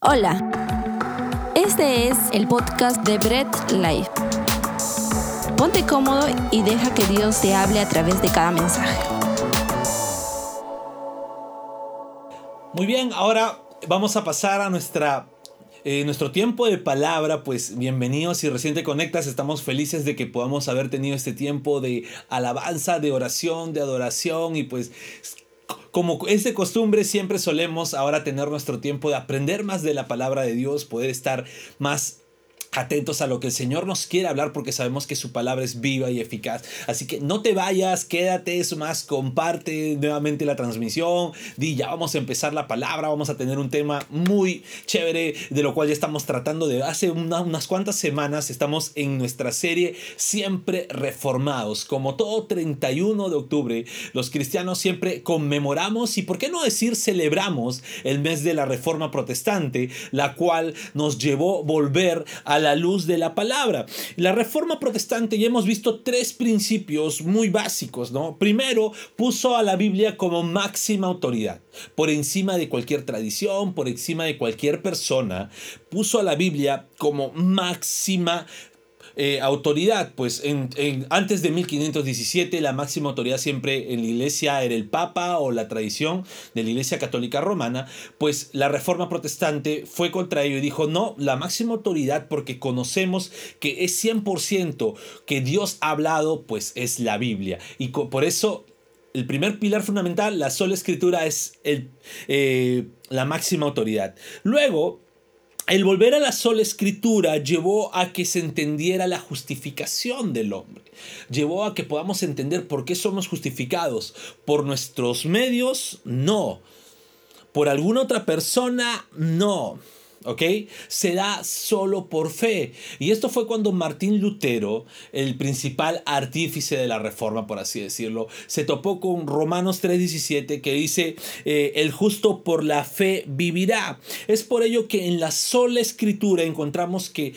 Hola, este es el podcast de Bread Life. Ponte cómodo y deja que Dios te hable a través de cada mensaje. Muy bien, ahora vamos a pasar a nuestra eh, nuestro tiempo de palabra, pues bienvenidos y recién te conectas, estamos felices de que podamos haber tenido este tiempo de alabanza, de oración, de adoración y pues como es de costumbre, siempre solemos ahora tener nuestro tiempo de aprender más de la palabra de Dios, poder estar más atentos a lo que el Señor nos quiere hablar porque sabemos que su palabra es viva y eficaz. Así que no te vayas, quédate, eso más, comparte nuevamente la transmisión, di ya vamos a empezar la palabra, vamos a tener un tema muy chévere de lo cual ya estamos tratando de hace unas cuantas semanas, estamos en nuestra serie Siempre Reformados. Como todo 31 de octubre, los cristianos siempre conmemoramos y por qué no decir celebramos el mes de la Reforma Protestante, la cual nos llevó volver a la luz de la palabra. La reforma protestante ya hemos visto tres principios muy básicos, ¿no? Primero, puso a la Biblia como máxima autoridad, por encima de cualquier tradición, por encima de cualquier persona, puso a la Biblia como máxima eh, autoridad, pues en, antes de 1517 la máxima autoridad siempre en la iglesia era el Papa o la tradición de la iglesia católica romana, pues la reforma protestante fue contra ello y dijo, no, la máxima autoridad porque conocemos que es 100% que Dios ha hablado, pues es la Biblia. Y por eso el primer pilar fundamental, la sola escritura, es el, eh, la máxima autoridad. Luego, el volver a la sola escritura llevó a que se entendiera la justificación del hombre. Llevó a que podamos entender por qué somos justificados. ¿Por nuestros medios? No. ¿Por alguna otra persona? No. ¿Ok? Se da solo por fe. Y esto fue cuando Martín Lutero, el principal artífice de la reforma, por así decirlo, se topó con Romanos 3:17 que dice, eh, el justo por la fe vivirá. Es por ello que en la sola escritura encontramos que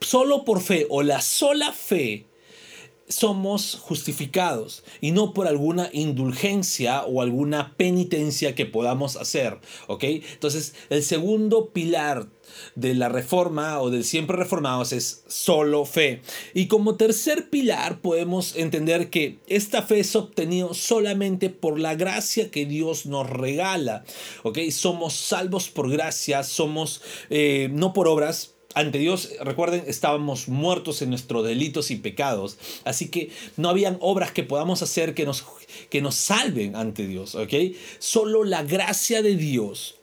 solo por fe o la sola fe somos justificados y no por alguna indulgencia o alguna penitencia que podamos hacer, ¿ok? Entonces, el segundo pilar de la reforma o del siempre reformados es solo fe. Y como tercer pilar podemos entender que esta fe es obtenida solamente por la gracia que Dios nos regala, ¿ok? Somos salvos por gracia, somos eh, no por obras, ante Dios, recuerden, estábamos muertos en nuestros delitos y pecados. Así que no habían obras que podamos hacer que nos, que nos salven ante Dios, ¿ok? Solo la gracia de Dios,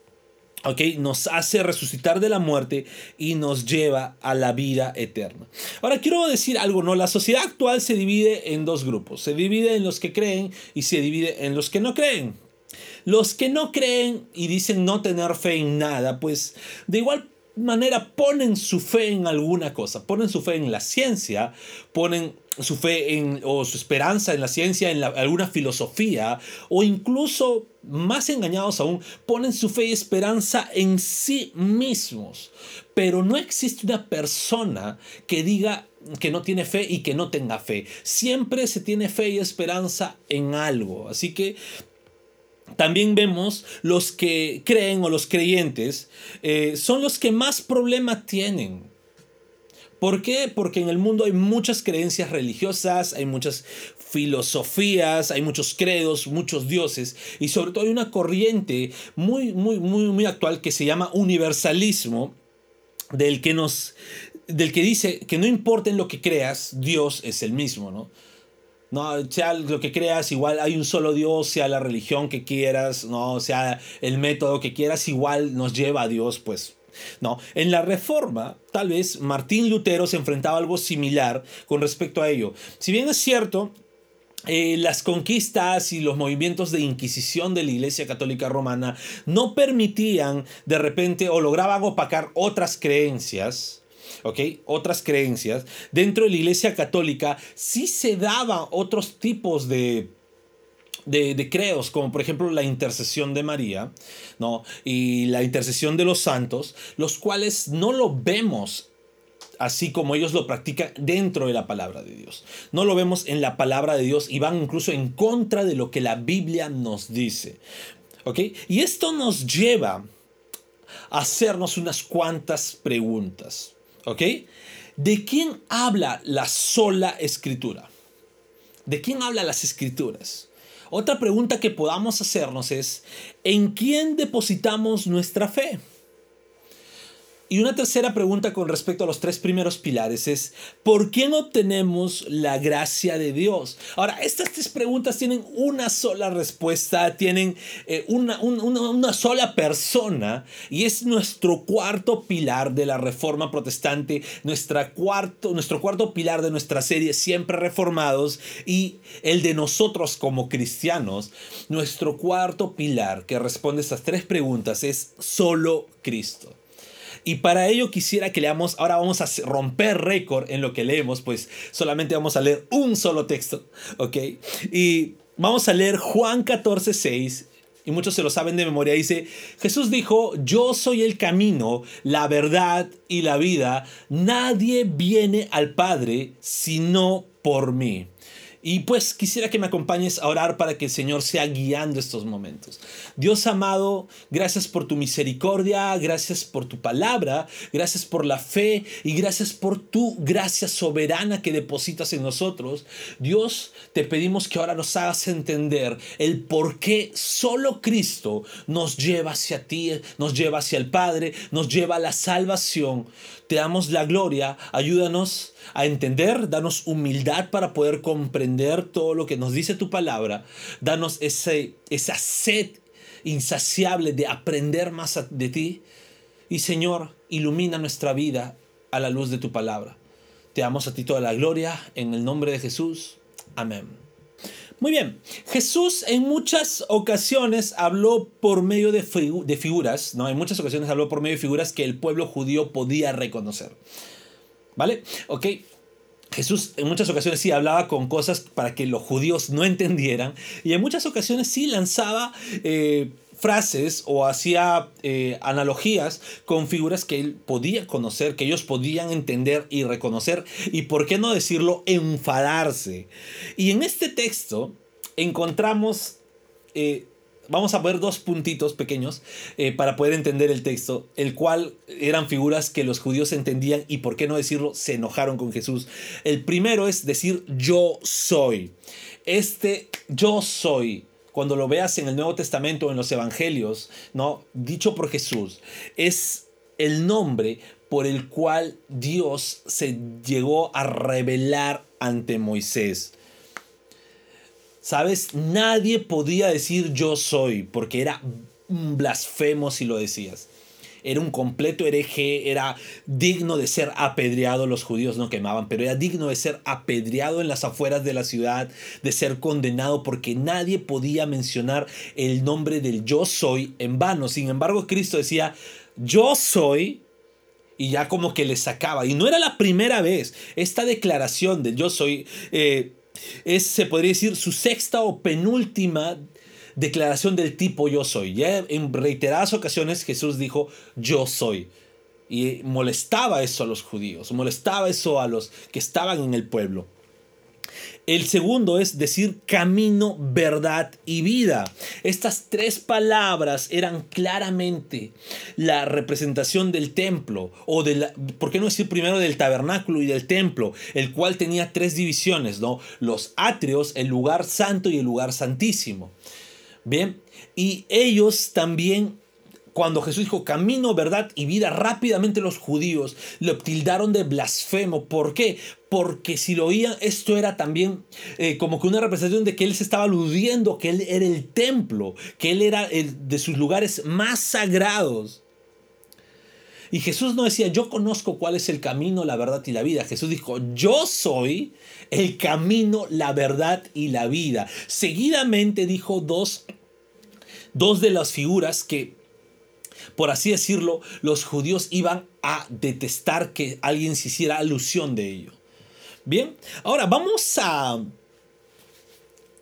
¿ok? Nos hace resucitar de la muerte y nos lleva a la vida eterna. Ahora quiero decir algo, ¿no? La sociedad actual se divide en dos grupos. Se divide en los que creen y se divide en los que no creen. Los que no creen y dicen no tener fe en nada, pues de igual manera ponen su fe en alguna cosa, ponen su fe en la ciencia, ponen su fe en, o su esperanza en la ciencia, en alguna filosofía, o incluso, más engañados aún, ponen su fe y esperanza en sí mismos. Pero no existe una persona que diga que no tiene fe y que no tenga fe. Siempre se tiene fe y esperanza en algo. Así que también vemos los que creen o los creyentes eh, son los que más problemas tienen. ¿Por qué? Porque en el mundo hay muchas creencias religiosas, hay muchas filosofías, hay muchos credos, muchos dioses y sobre todo hay una corriente muy, muy, muy, muy actual que se llama universalismo, del que nos, del que dice que no importa en lo que creas, Dios es el mismo, ¿no? No, sea lo que creas, igual hay un solo Dios, sea la religión que quieras, no, sea el método que quieras, igual nos lleva a Dios, pues. No, en la reforma, tal vez Martín Lutero se enfrentaba a algo similar con respecto a ello. Si bien es cierto, eh, las conquistas y los movimientos de inquisición de la Iglesia Católica Romana no permitían de repente o lograban opacar otras creencias, ¿ok? Otras creencias. Dentro de la Iglesia Católica sí se daban otros tipos de de, creos, como por ejemplo la intercesión de María, ¿no? Y la intercesión de los santos, los cuales no lo vemos así como ellos lo practican dentro de la palabra de Dios. No lo vemos en la palabra de Dios y van incluso en contra de lo que la Biblia nos dice. ¿Ok? Y esto nos lleva hacernos unas cuantas preguntas. ¿Ok? ¿De quién habla la sola escritura? ¿De quién habla las escrituras? Otra pregunta que podamos hacernos es, ¿en quién depositamos nuestra fe? Y una tercera pregunta con respecto a los tres primeros pilares es, ¿por quién obtenemos la gracia de Dios? Ahora, estas tres preguntas tienen una sola respuesta, tienen eh, una, una, sola persona y es nuestro cuarto pilar de la Reforma Protestante, nuestra cuarto, nuestro cuarto pilar de nuestra serie Siempre Reformados y el de nosotros como cristianos. Nuestro cuarto pilar que responde a estas tres preguntas es solo Cristo. Y para ello quisiera que leamos, ahora vamos a romper récord en lo que leemos, pues solamente vamos a leer un solo texto, ¿ok? Y vamos a leer Juan 14, 6. Y muchos se lo saben de memoria. Dice, Jesús dijo, yo soy el camino, la verdad y la vida. Nadie viene al Padre sino por mí. Y pues quisiera que me acompañes a orar para que el Señor sea guiando estos momentos. Dios amado, gracias por tu misericordia, gracias por tu palabra, gracias por la fe y gracias por tu gracia soberana que depositas en nosotros. Dios, te pedimos que ahora nos hagas entender el por qué solo Cristo nos lleva hacia ti, nos lleva hacia el Padre, nos lleva a la salvación. Te damos la gloria, ayúdanos a entender, danos humildad para poder comprender todo lo que nos dice tu palabra, danos ese, esa sed insaciable de aprender más de ti y Señor, ilumina nuestra vida a la luz de tu palabra. Te damos a ti toda la gloria en el nombre de Jesús. Amén. Muy bien, Jesús en muchas ocasiones habló por medio de, de, figuras, ¿no? En muchas ocasiones habló por medio de figuras que el pueblo judío podía reconocer. ¿Vale? Ok. Jesús en muchas ocasiones sí hablaba con cosas para que los judíos no entendieran y en muchas ocasiones sí lanzaba eh, frases o hacía eh, analogías con figuras que él podía conocer, que ellos podían entender y reconocer y por qué no decirlo, enfadarse. Y en este texto encontramos eh, vamos a ver dos puntitos pequeños eh, para poder entender el texto, el cual eran figuras que los judíos entendían y, por qué no decirlo, se enojaron con Jesús. El primero es decir yo soy. Este yo soy cuando lo veas en el Nuevo Testamento o en los Evangelios, ¿no? dicho por Jesús, es el nombre por el cual Dios se llegó a revelar ante Moisés. ¿Sabes? Nadie podía decir yo soy, porque era un blasfemo si lo decías. Era un completo hereje, era digno de ser apedreado, los judíos no quemaban, pero era digno de ser apedreado en las afueras de la ciudad, de ser condenado, porque nadie podía mencionar el nombre del yo soy en vano. Sin embargo, Cristo decía, yo soy, y ya como que le sacaba. Y no era la primera vez. Esta declaración del yo soy eh, es, se podría decir, su sexta o penúltima declaración del tipo yo soy. Ya en reiteradas ocasiones Jesús dijo yo soy. Y molestaba eso a los judíos, molestaba eso a los que estaban en el pueblo. El segundo es decir camino, verdad y vida. Estas tres palabras eran claramente la representación del templo, o de la, ¿por qué no decir primero del tabernáculo y del templo? El cual tenía tres divisiones, ¿no? Los atrios, el lugar santo y el lugar santísimo. Bien, y ellos también cuando Jesús dijo camino, verdad y vida, rápidamente los judíos lo tildaron de blasfemo. ¿Por qué? Porque si lo oían, esto era también eh, como que una representación de que él se estaba aludiendo, que él era el templo, que él era el de sus lugares más sagrados. Y Jesús no decía, yo conozco cuál es el camino, la verdad y la vida. Jesús dijo, yo soy el camino, la verdad y la vida. Seguidamente dijo dos, dos de las figuras que por así decirlo, los judíos iban a detestar que alguien se hiciera alusión de ello. Bien, ahora vamos a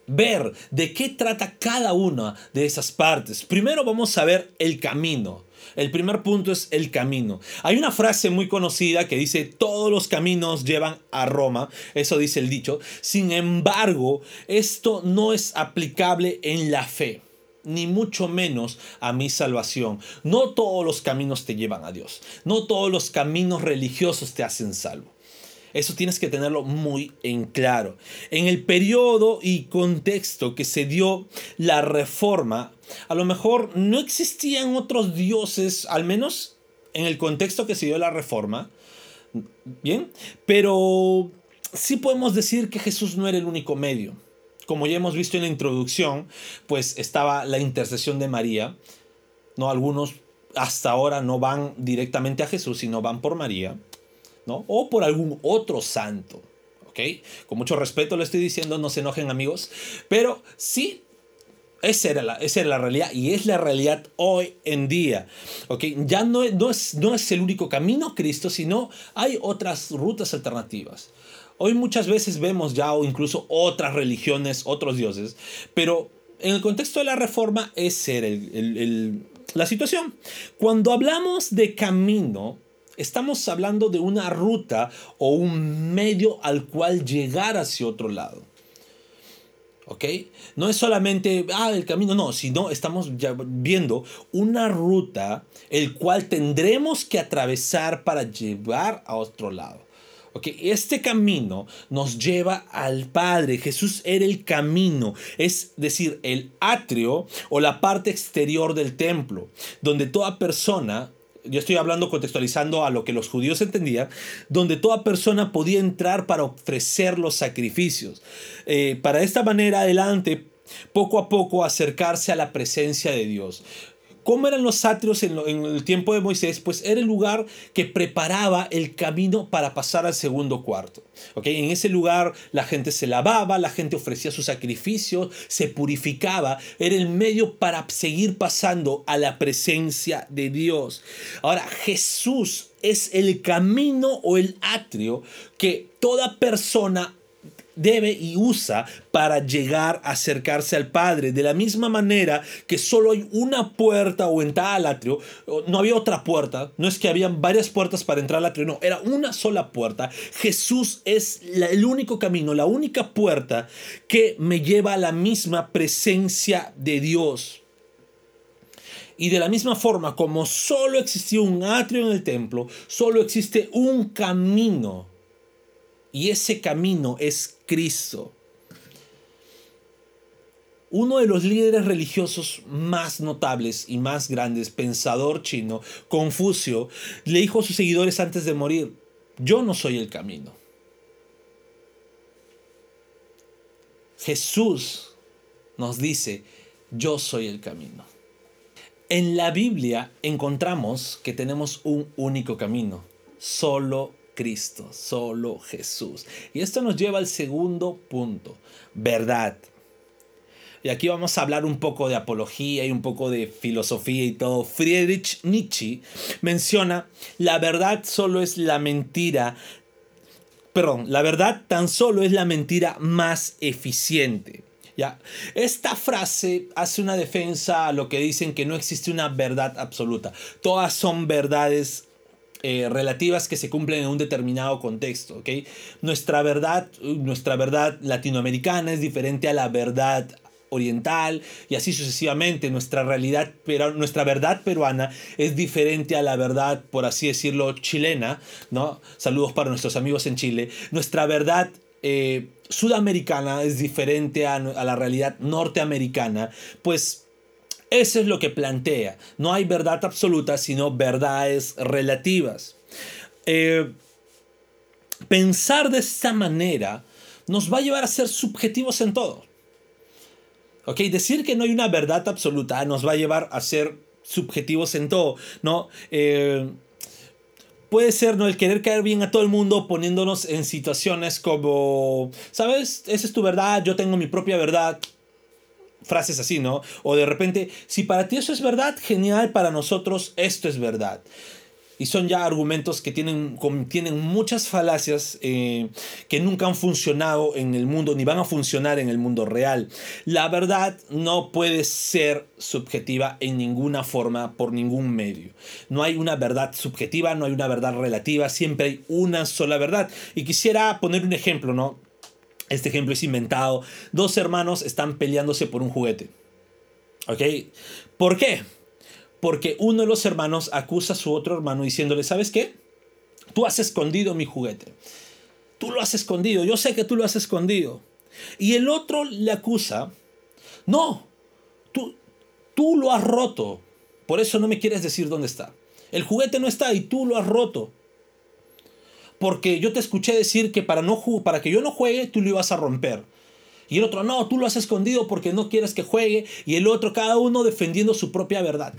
ver de qué trata cada una de esas partes. Primero vamos a ver el camino. El primer punto es el camino. Hay una frase muy conocida que dice, todos los caminos llevan a Roma. Eso dice el dicho. Sin embargo, esto no es aplicable en la fe. Ni mucho menos a mi salvación. No todos los caminos te llevan a Dios. No todos los caminos religiosos te hacen salvo. Eso tienes que tenerlo muy en claro. En el periodo y contexto que se dio la reforma, a lo mejor no existían otros dioses, al menos en el contexto que se dio la reforma. Bien, pero sí podemos decir que Jesús no era el único medio. Como ya hemos visto en la introducción, pues estaba la intercesión de María. No algunos hasta ahora no van directamente a Jesús, sino van por María. O por algún otro santo. ¿Ok? Con mucho respeto lo estoy diciendo, no se enojen amigos. Pero sí, esa era, la, esa era la realidad y es la realidad hoy en día. ¿Ok? Ya no, no, es, no es el único camino Cristo, sino hay otras rutas alternativas. Hoy muchas veces vemos ya o incluso otras religiones, otros dioses, pero en el contexto de la reforma esa era la situación. Cuando hablamos de camino, Estamos hablando de una ruta o un medio al cual llegar hacia otro lado. ¿Ok? No es solamente, ah, el camino, no, sino estamos ya viendo una ruta el cual tendremos que atravesar para llevar a otro lado. ¿Ok? Este camino nos lleva al Padre. Jesús era el camino, es decir, el atrio o la parte exterior del templo, donde toda persona yo estoy hablando contextualizando a lo que los judíos entendían, donde toda persona podía entrar para ofrecer los sacrificios. Eh, para esta manera adelante, poco a poco acercarse a la presencia de Dios. ¿Cómo eran los atrios en, el tiempo de Moisés? Pues era el lugar que preparaba el camino para pasar al segundo cuarto. ¿Okay? En ese lugar la gente se lavaba, la gente ofrecía sus sacrificios, se purificaba. Era el medio para seguir pasando a la presencia de Dios. Ahora, Jesús es el camino o el atrio que toda persona debe y usa para llegar a acercarse al Padre. De la misma manera que solo hay una puerta o entrada al atrio, no había otra puerta, no es que habían varias puertas para entrar al atrio, no, era una sola puerta. Jesús es el único camino, la única puerta que me lleva a la misma presencia de Dios. Y de la misma forma, como solo existía un atrio en el templo, solo existe un camino y ese camino es Cristo. Uno de los líderes religiosos más notables y más grandes, pensador chino, Confucio, le dijo a sus seguidores antes de morir, yo no soy el camino. Jesús nos dice, yo soy el camino. En la Biblia encontramos que tenemos un único camino, solo Cristo, solo Jesús. Y esto nos lleva al segundo punto, verdad. Y aquí vamos a hablar un poco de apología y un poco de filosofía y todo. Friedrich Nietzsche menciona, la verdad solo es la mentira, perdón, la verdad tan solo es la mentira más eficiente. ¿Ya? Esta frase hace una defensa a lo que dicen que no existe una verdad absoluta. Todas son verdades eh, relativas que se cumplen en un determinado contexto. ¿okay? Nuestra, verdad, nuestra verdad latinoamericana es diferente a la verdad oriental y así sucesivamente. Nuestra realidad, pero nuestra verdad peruana es diferente a la verdad, por así decirlo, chilena. ¿no? Saludos para nuestros amigos en Chile. Nuestra verdad eh, sudamericana es diferente a, a la realidad norteamericana. Pues eso es lo que plantea. No hay verdad absoluta, sino verdades relativas. Eh, pensar de esta manera nos va a llevar a ser subjetivos en todo. ¿Ok? Decir que no hay una verdad absoluta nos va a llevar a ser subjetivos en todo. ¿No? Eh, puede ser ¿no? el querer caer bien a todo el mundo poniéndonos en situaciones como, ¿sabes? Esa es tu verdad, yo tengo mi propia verdad frases así, ¿no? O de repente, si para ti eso es verdad, genial, para nosotros esto es verdad. Y son ya argumentos que tienen, contienen muchas falacias eh, que nunca han funcionado en el mundo ni van a funcionar en el mundo real. La verdad no puede ser subjetiva en ninguna forma por ningún medio. No hay una verdad subjetiva, no hay una verdad relativa, siempre hay una sola verdad. Y quisiera poner un ejemplo, ¿no? Este ejemplo es inventado. Dos hermanos están peleándose por un juguete. ¿Ok? ¿Por qué? Porque uno de los hermanos acusa a su otro hermano diciéndole, ¿sabes qué? Tú has escondido mi juguete. Tú lo has escondido. Yo sé que tú lo has escondido. Y el otro le acusa, no, tú, tú lo has roto. Por eso no me quieres decir dónde está. El juguete no está y tú lo has roto. Porque yo te escuché decir que para, no, para que yo no juegue, tú lo ibas a romper. Y el otro, no, tú lo has escondido porque no quieres que juegue. Y el otro, cada uno defendiendo su propia verdad.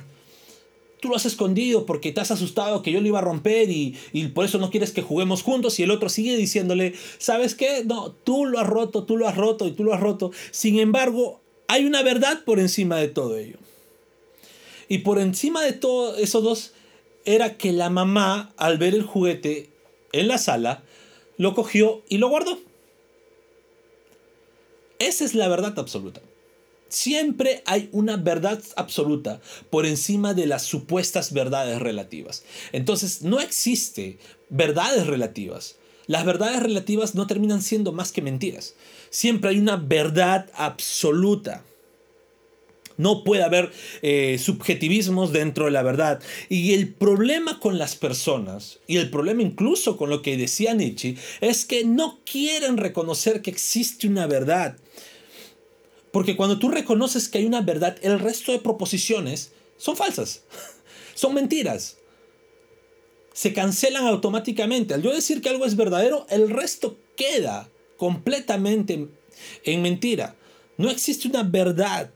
Tú lo has escondido porque te has asustado que yo lo iba a romper y, y, por eso no quieres que juguemos juntos. Y el otro sigue diciéndole, ¿sabes qué? No, tú lo has roto, tú lo has roto y tú lo has roto. Sin embargo, hay una verdad por encima de todo ello. Y por encima de todo esos dos era que la mamá, al ver el juguete en la sala, lo cogió y lo guardó. Esa es la verdad absoluta. Siempre hay una verdad absoluta por encima de las supuestas verdades relativas. Entonces, no existe verdades relativas. Las verdades relativas no terminan siendo más que mentiras. Siempre hay una verdad absoluta. No puede haber eh, subjetivismos dentro de la verdad. Y el problema con las personas, y el problema incluso con lo que decía Nietzsche, es que no quieren reconocer que existe una verdad. Porque cuando tú reconoces que hay una verdad, el resto de proposiciones son falsas, son mentiras. Se cancelan automáticamente. Al yo decir que algo es verdadero, el resto queda completamente en mentira. No existe una verdad.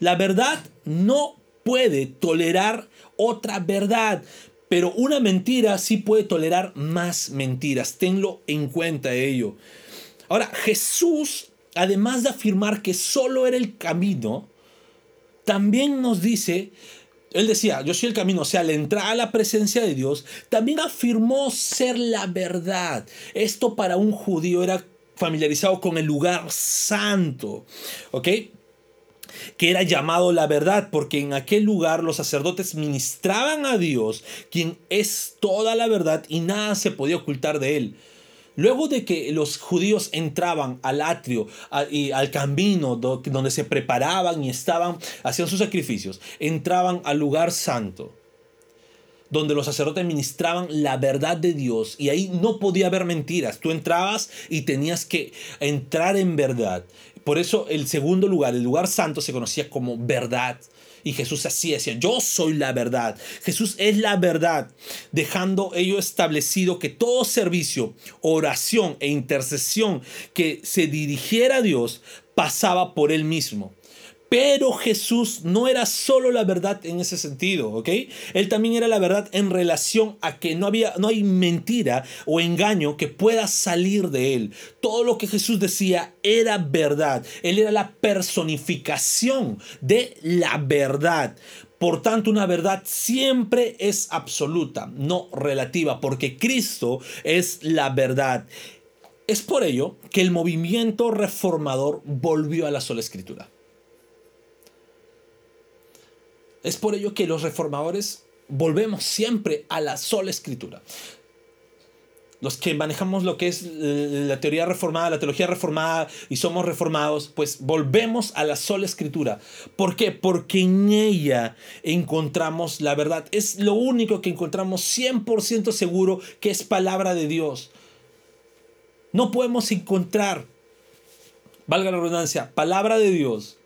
La verdad no puede tolerar otra verdad, pero una mentira sí puede tolerar más mentiras. Tenlo en cuenta ello. Ahora, Jesús, además de afirmar que solo era el camino, también nos dice, él decía, yo soy el camino, o sea, al entrar a la presencia de Dios, también afirmó ser la verdad. Esto para un judío era familiarizado con el lugar santo, ¿ok? Que era llamado la verdad, porque en aquel lugar los sacerdotes ministraban a Dios, quien es toda la verdad y nada se podía ocultar de él. Luego de que los judíos entraban al atrio y al camino donde se preparaban y estaban, hacían sus sacrificios, entraban al lugar santo donde los sacerdotes ministraban la verdad de Dios y ahí no podía haber mentiras. Tú entrabas y tenías que entrar en verdad. Por eso el segundo lugar, el lugar santo, se conocía como verdad. Y Jesús así decía, yo soy la verdad. Jesús es la verdad, dejando ello establecido que todo servicio, oración e intercesión que se dirigiera a Dios pasaba por él mismo. Pero Jesús no era solo la verdad en ese sentido, ¿ok? Él también era la verdad en relación a que no, había, no hay mentira o engaño que pueda salir de él. Todo lo que Jesús decía era verdad. Él era la personificación de la verdad. Por tanto, una verdad siempre es absoluta, no relativa, porque Cristo es la verdad. Es por ello que el movimiento reformador volvió a la sola escritura. Es por ello que los reformadores volvemos siempre a la sola escritura. Los que manejamos lo que es la teoría reformada, la teología reformada y somos reformados, pues volvemos a la sola escritura. ¿Por qué? Porque en ella encontramos la verdad. Es lo único que encontramos 100% seguro que es palabra de Dios. No podemos encontrar, valga la redundancia, palabra de Dios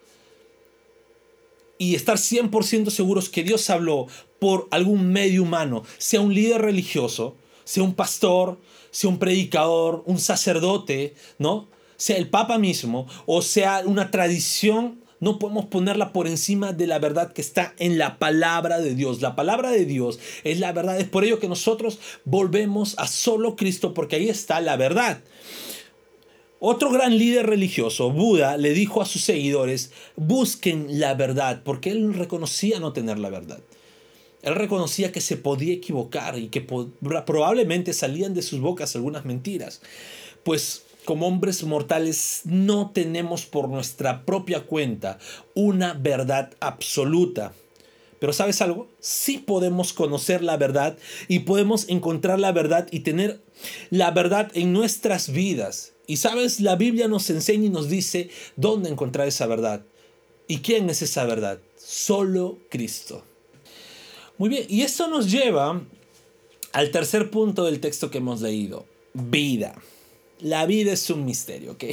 y estar 100% seguros que Dios habló por algún medio humano, sea un líder religioso, sea un pastor, sea un predicador, un sacerdote, ¿no? Sea el Papa mismo o sea una tradición, no podemos ponerla por encima de la verdad que está en la palabra de Dios. La palabra de Dios es la verdad, es por ello que nosotros volvemos a solo Cristo porque ahí está la verdad. Otro gran líder religioso, Buda, le dijo a sus seguidores, busquen la verdad, porque él reconocía no tener la verdad. Él reconocía que se podía equivocar y que probablemente salían de sus bocas algunas mentiras. Pues como hombres mortales no tenemos por nuestra propia cuenta una verdad absoluta. Pero ¿sabes algo? Sí podemos conocer la verdad y podemos encontrar la verdad y tener la verdad en nuestras vidas. Y sabes, la Biblia nos enseña y nos dice dónde encontrar esa verdad. ¿Y quién es esa verdad? Solo Cristo. Muy bien, y esto nos lleva al tercer punto del texto que hemos leído, vida. La vida es un misterio, ¿ok?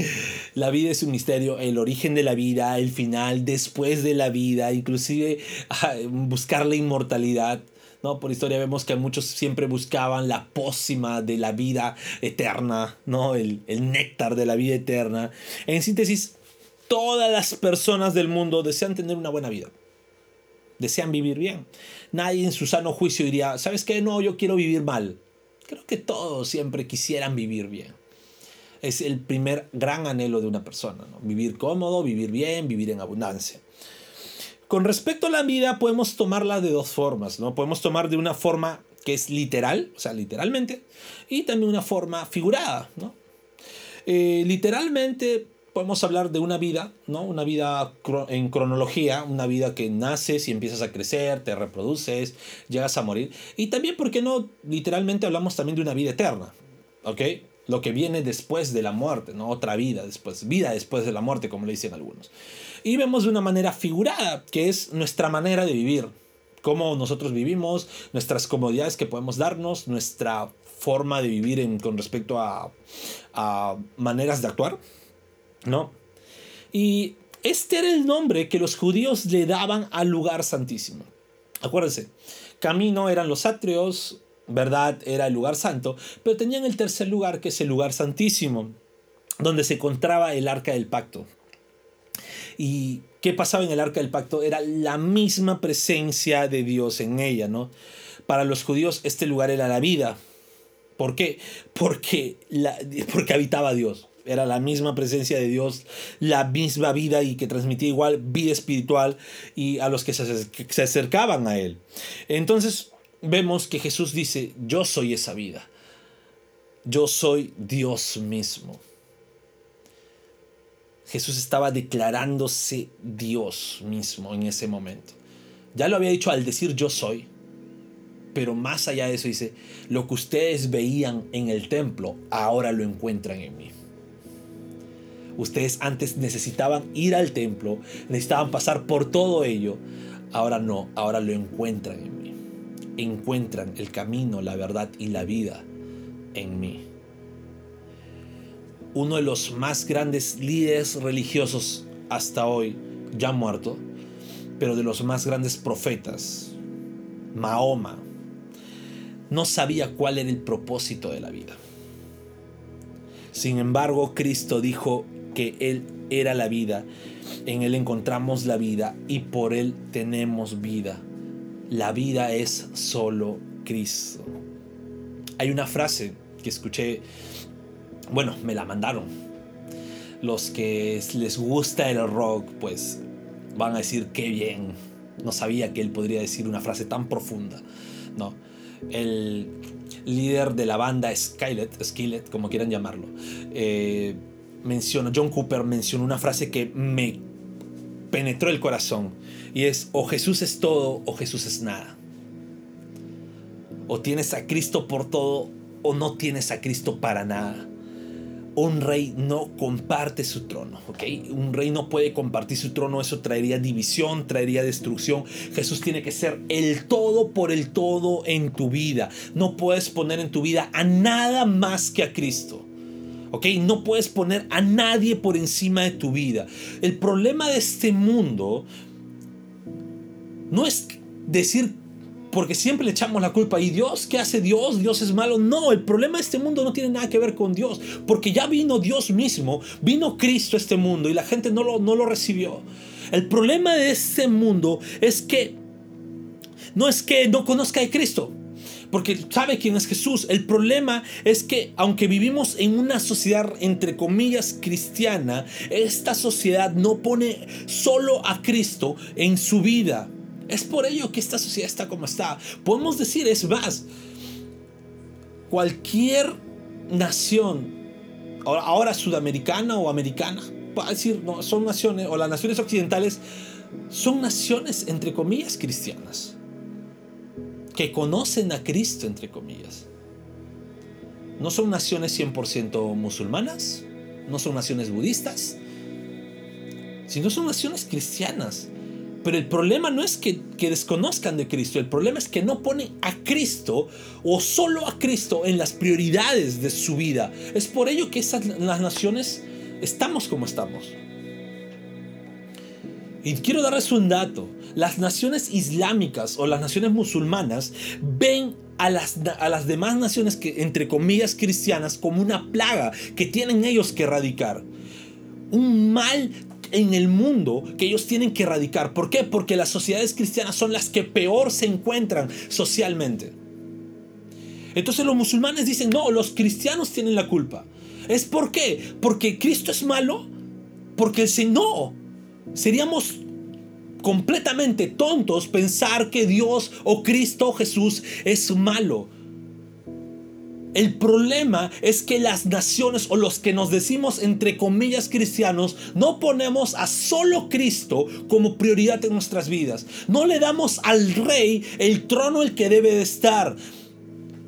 La vida es un misterio, el origen de la vida, el final, después de la vida, inclusive buscar la inmortalidad. ¿No? Por historia vemos que muchos siempre buscaban la pócima de la vida eterna, ¿no? El, el néctar de la vida eterna. En síntesis, todas las personas del mundo desean tener una buena vida. Desean vivir bien. Nadie en su sano juicio diría, ¿sabes qué? No, yo quiero vivir mal. Creo que todos siempre quisieran vivir bien. Es el primer gran anhelo de una persona, ¿no? Vivir cómodo, vivir bien, vivir en abundancia. Con respecto a la vida, podemos tomarla de dos formas, ¿no? Podemos tomar de una forma que es literal, o sea, literalmente, y también una forma figurada, ¿no? Eh, literalmente podemos hablar de una vida, ¿no? Una vida en cronología, una vida que naces y empiezas a crecer, te reproduces, llegas a morir. Y también, ¿por qué no? Literalmente hablamos también de una vida eterna, ¿ok? Lo que viene después de la muerte, ¿no? Otra vida después, vida después de la muerte, como le dicen algunos. Y vemos de una manera figurada, que es nuestra manera de vivir, cómo nosotros vivimos, nuestras comodidades que podemos darnos, nuestra forma de vivir con respecto a, a maneras de actuar ¿no? Y este era el nombre que los judíos le daban al lugar santísimo. Acuérdense, camino eran los atrios, verdad era el lugar santo, pero tenían el tercer lugar que es el lugar santísimo, donde se encontraba el arca del pacto. ¿Y qué pasaba en el arca del pacto? Era la misma presencia de Dios en ella, ¿no? Para los judíos este lugar era la vida. ¿Por qué? Porque, la, porque habitaba Dios era la misma presencia de Dios, la misma vida y que transmitía igual vida espiritual y a los que se, se acercaban a Él. Entonces vemos que Jesús dice, yo soy esa vida, yo soy Dios mismo. Jesús estaba declarándose Dios mismo en ese momento. Ya lo había dicho al decir yo soy, pero más allá de eso dice, lo que ustedes veían en el templo, ahora lo encuentran en mí. Ustedes antes necesitaban ir al templo, necesitaban pasar por todo ello. Ahora no, ahora lo encuentran en mí. Encuentran el camino, la verdad y la vida en mí. Uno de los más grandes líderes religiosos hasta hoy, ya muerto, pero de los más grandes profetas, Mahoma, no sabía cuál era el propósito de la vida. Sin embargo, Cristo dijo, que Él era la vida. En Él encontramos la vida y por Él tenemos vida. La vida es solo Cristo. Hay una frase que escuché, bueno, me la mandaron. Los que les gusta el rock, pues van a decir qué bien. No sabía que él podría decir una frase tan profunda, ¿no? El líder de la banda Skillet, Skillet como quieran llamarlo, eh, menciona, John Cooper mencionó una frase que me penetró el corazón y es o Jesús es todo o Jesús es nada. O tienes a Cristo por todo o no tienes a Cristo para nada. Un rey no comparte su trono, ¿ok? Un rey no puede compartir su trono, eso traería división, traería destrucción. Jesús tiene que ser el todo por el todo en tu vida. No puedes poner en tu vida a nada más que a Cristo. ¿ok? No puedes poner a nadie por encima de tu vida. El problema de este mundo no es decir, porque siempre le echamos la culpa, ¿y Dios qué hace Dios? Dios es malo. No, el problema de este mundo no tiene nada que ver con Dios, porque ya vino Dios mismo, vino Cristo a este mundo y la gente no lo, no lo recibió. El problema de este mundo es que no es que no conozca a Cristo porque sabe quién es Jesús. El problema es que aunque vivimos en una sociedad entre comillas cristiana, esta sociedad no pone solo a Cristo en su vida. Es por ello que esta sociedad está como está. Podemos decir, es más, cualquier nación, ahora, sudamericana o americana, va a decir, no, son naciones, o las naciones occidentales, son naciones entre comillas cristianas que conocen a Cristo, entre comillas. No son naciones 100% musulmanas, no son naciones budistas, sino son naciones cristianas. Pero el problema no es que, desconozcan de Cristo, el problema es que no ponen a Cristo o solo a Cristo en las prioridades de su vida. Es por ello que esas, las naciones estamos como estamos. Y quiero darles un dato. Las naciones islámicas o las naciones musulmanas ven a las, a las demás naciones que, entre comillas, cristianas como una plaga que tienen ellos que erradicar. Un mal en el mundo que ellos tienen que erradicar. ¿Por qué? Porque las sociedades cristianas son las que peor se encuentran socialmente. Entonces los musulmanes dicen, no, los cristianos tienen la culpa. ¿Es por qué? Porque Cristo es malo. Porque si no, seríamos completamente tontos pensar que Dios o Cristo Jesús es malo. El problema es que las naciones o los que nos decimos entre comillas cristianos no ponemos a solo Cristo como prioridad en nuestras vidas. No le damos al rey el trono el que debe de estar.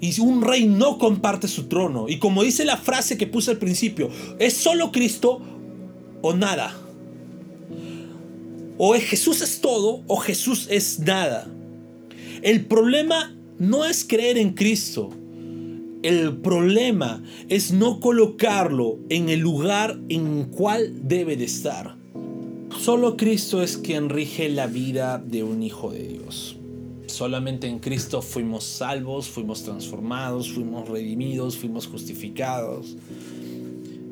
Y un rey no comparte su trono. Y como dice la frase que puse al principio, es solo Cristo o nada. O Jesús es todo o Jesús es nada. El problema no es creer en Cristo. El problema es no colocarlo en el lugar en cual debe de estar. Solo Cristo es quien rige la vida de un hijo de Dios. Solamente en Cristo fuimos salvos, fuimos transformados, fuimos redimidos, fuimos justificados.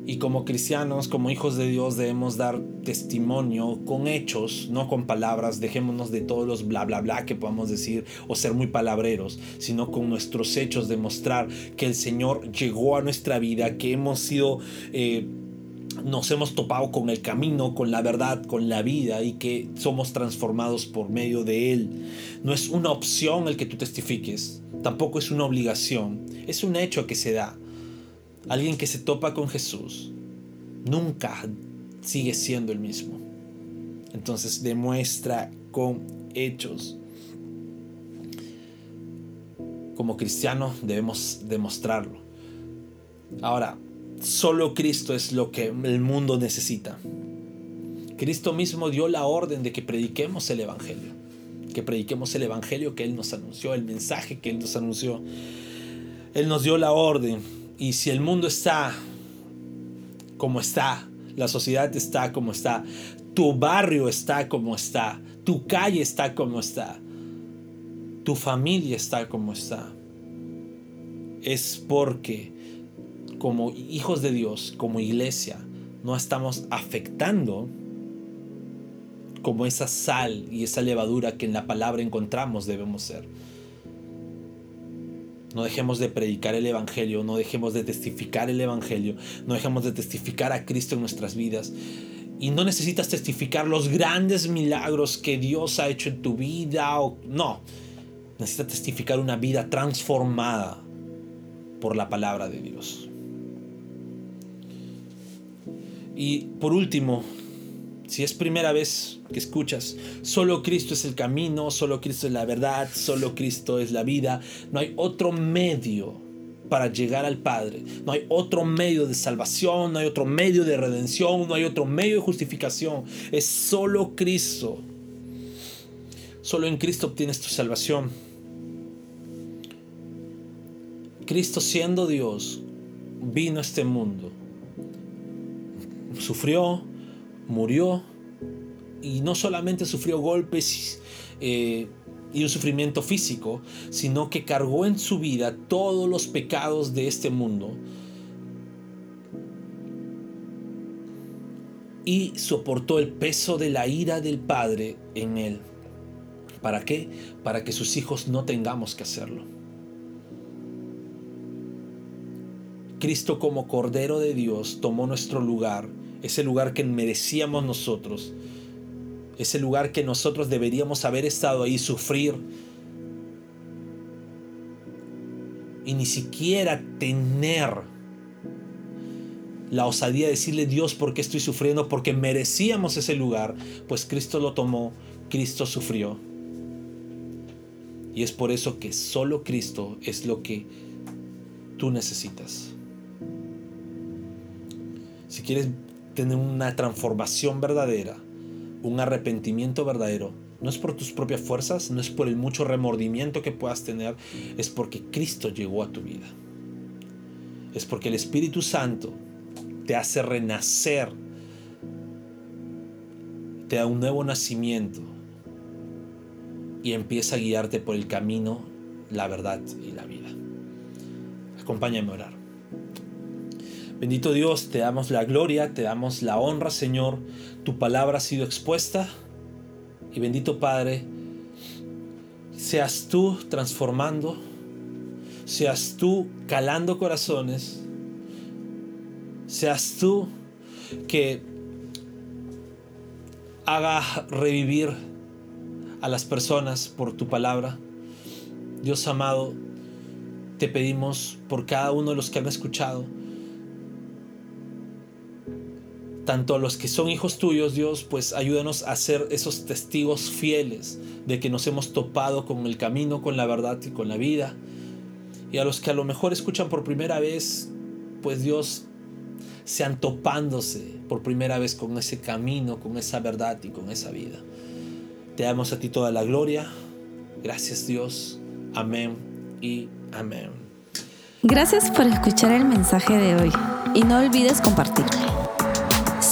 Y como cristianos, como hijos de Dios, debemos dar testimonio con hechos, no con palabras. Dejémonos de todos los bla bla bla que podamos decir o ser muy palabreros, sino con nuestros hechos demostrar que el Señor llegó a nuestra vida, que hemos sido. Eh, nos hemos topado con el camino, con la verdad, con la vida y que somos transformados por medio de Él. No es una opción el que tú testifiques, tampoco es una obligación, es un hecho que se da. Alguien que se topa con Jesús nunca sigue siendo el mismo. Entonces demuestra con hechos. Como cristianos debemos demostrarlo. Ahora, solo Cristo es lo que el mundo necesita. Cristo mismo dio la orden de que prediquemos el Evangelio. Que prediquemos el Evangelio que Él nos anunció, el mensaje que Él nos anunció. Él nos dio la orden y si el mundo está como está, la sociedad está como está, tu barrio está como está, tu calle está como está, tu familia está como está, es porque como hijos de Dios, como iglesia, no estamos afectando como esa sal y esa levadura que en la palabra encontramos debemos ser. No dejemos de predicar el Evangelio, no dejemos de testificar el Evangelio, no dejemos de testificar a Cristo en nuestras vidas. Y no necesitas testificar los grandes milagros que Dios ha hecho en tu vida. O, no, necesitas testificar una vida transformada por la palabra de Dios. Y por último, si es primera vez que escuchas, solo Cristo es el camino, solo Cristo es la verdad, solo Cristo es la vida, no hay otro medio para llegar al Padre, no hay otro medio de salvación, no hay otro medio de redención, no hay otro medio de justificación, es solo Cristo. Solo en Cristo obtienes tu salvación. Cristo siendo Dios vino a este mundo, sufrió, murió y no solamente sufrió golpes eh, y un sufrimiento físico, sino que cargó en su vida todos los pecados de este mundo y soportó el peso de la ira del Padre en él. ¿Para qué? Para que sus hijos no tengamos que hacerlo. Cristo como Cordero de Dios tomó nuestro lugar ese lugar que merecíamos nosotros, ese lugar que nosotros deberíamos haber estado ahí, sufrir, y ni siquiera tener la osadía de decirle Dios por qué estoy sufriendo, porque merecíamos ese lugar, pues Cristo lo tomó, Cristo sufrió. Y es por eso que solo Cristo es lo que tú necesitas. Si quieres tener una transformación verdadera, un arrepentimiento verdadero, no es por tus propias fuerzas, no es por el mucho remordimiento que puedas tener, es porque Cristo llegó a tu vida. Es porque el Espíritu Santo te hace renacer, te da un nuevo nacimiento y empieza a guiarte por el camino, la verdad y la vida. Acompáñame a orar. Bendito Dios, te damos la gloria, te damos la honra, Señor. Tu palabra ha sido expuesta. Y bendito Padre, seas tú transformando, seas tú calando corazones, seas tú que haga revivir a las personas por tu palabra. Dios amado, te pedimos por cada uno de los que han escuchado, tanto a los que son hijos tuyos, Dios, pues ayúdanos a ser esos testigos fieles de que nos hemos topado con el camino, con la verdad y con la vida. Y a los que a lo mejor escuchan por primera vez, pues Dios, sean topándose por primera vez con ese camino, con esa verdad y con esa vida. Te damos a ti toda la gloria. Gracias Dios. Amén y amén. Gracias por escuchar el mensaje de hoy y no olvides compartirlo.